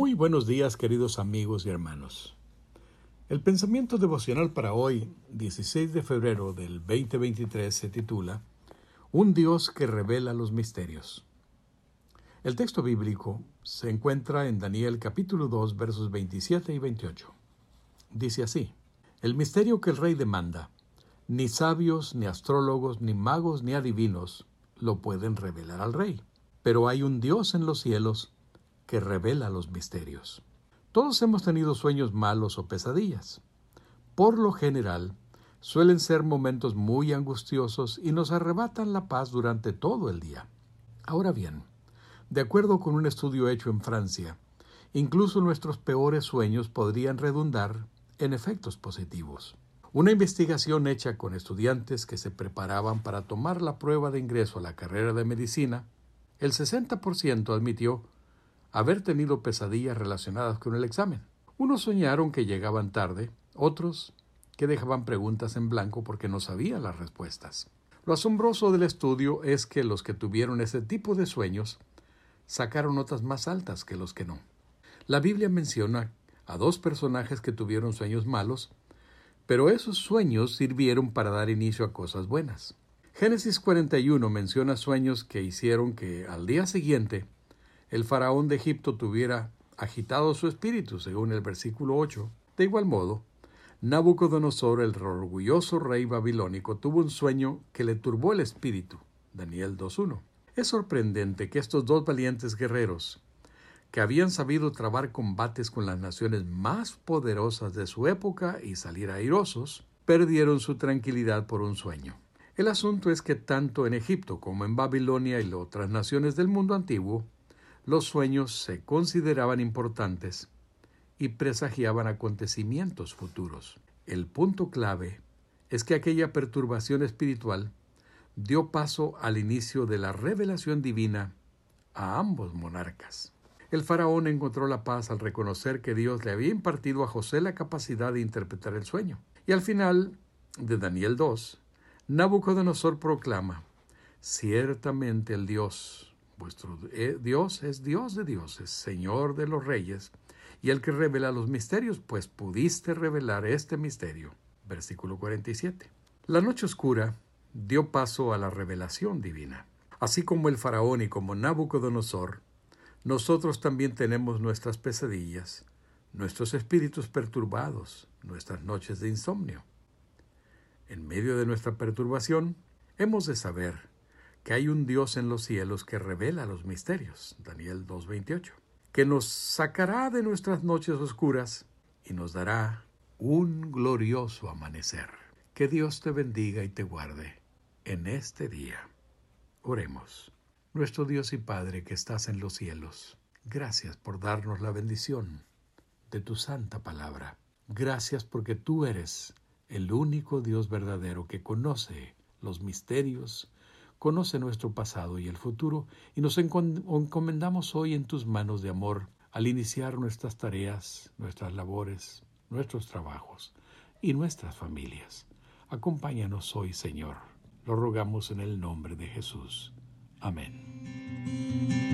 Muy buenos días queridos amigos y hermanos. El pensamiento devocional para hoy, 16 de febrero del 2023, se titula Un Dios que revela los misterios. El texto bíblico se encuentra en Daniel capítulo 2 versos 27 y 28. Dice así, El misterio que el rey demanda, ni sabios, ni astrólogos, ni magos, ni adivinos lo pueden revelar al rey. Pero hay un Dios en los cielos que revela los misterios. Todos hemos tenido sueños malos o pesadillas. Por lo general, suelen ser momentos muy angustiosos y nos arrebatan la paz durante todo el día. Ahora bien, de acuerdo con un estudio hecho en Francia, incluso nuestros peores sueños podrían redundar en efectos positivos. Una investigación hecha con estudiantes que se preparaban para tomar la prueba de ingreso a la carrera de medicina, el 60% admitió haber tenido pesadillas relacionadas con el examen. Unos soñaron que llegaban tarde, otros que dejaban preguntas en blanco porque no sabían las respuestas. Lo asombroso del estudio es que los que tuvieron ese tipo de sueños sacaron notas más altas que los que no. La Biblia menciona a dos personajes que tuvieron sueños malos, pero esos sueños sirvieron para dar inicio a cosas buenas. Génesis 41 menciona sueños que hicieron que al día siguiente el faraón de Egipto tuviera agitado su espíritu, según el versículo 8. De igual modo, Nabucodonosor, el orgulloso rey babilónico, tuvo un sueño que le turbó el espíritu. Daniel 2.1. Es sorprendente que estos dos valientes guerreros, que habían sabido trabar combates con las naciones más poderosas de su época y salir airosos, perdieron su tranquilidad por un sueño. El asunto es que tanto en Egipto como en Babilonia y otras naciones del mundo antiguo, los sueños se consideraban importantes y presagiaban acontecimientos futuros. El punto clave es que aquella perturbación espiritual dio paso al inicio de la revelación divina a ambos monarcas. El faraón encontró la paz al reconocer que Dios le había impartido a José la capacidad de interpretar el sueño. Y al final de Daniel 2, Nabucodonosor proclama, ciertamente el Dios Vuestro eh, Dios es Dios de dioses, Señor de los reyes, y el que revela los misterios, pues pudiste revelar este misterio. Versículo 47. La noche oscura dio paso a la revelación divina. Así como el faraón y como Nabucodonosor, nosotros también tenemos nuestras pesadillas, nuestros espíritus perturbados, nuestras noches de insomnio. En medio de nuestra perturbación, hemos de saber que hay un Dios en los cielos que revela los misterios, Daniel 2.28, que nos sacará de nuestras noches oscuras y nos dará un glorioso amanecer. Que Dios te bendiga y te guarde en este día. Oremos. Nuestro Dios y Padre que estás en los cielos, gracias por darnos la bendición de tu santa palabra. Gracias porque tú eres el único Dios verdadero que conoce los misterios conoce nuestro pasado y el futuro y nos encomendamos hoy en tus manos de amor al iniciar nuestras tareas, nuestras labores, nuestros trabajos y nuestras familias. Acompáñanos hoy, Señor. Lo rogamos en el nombre de Jesús. Amén.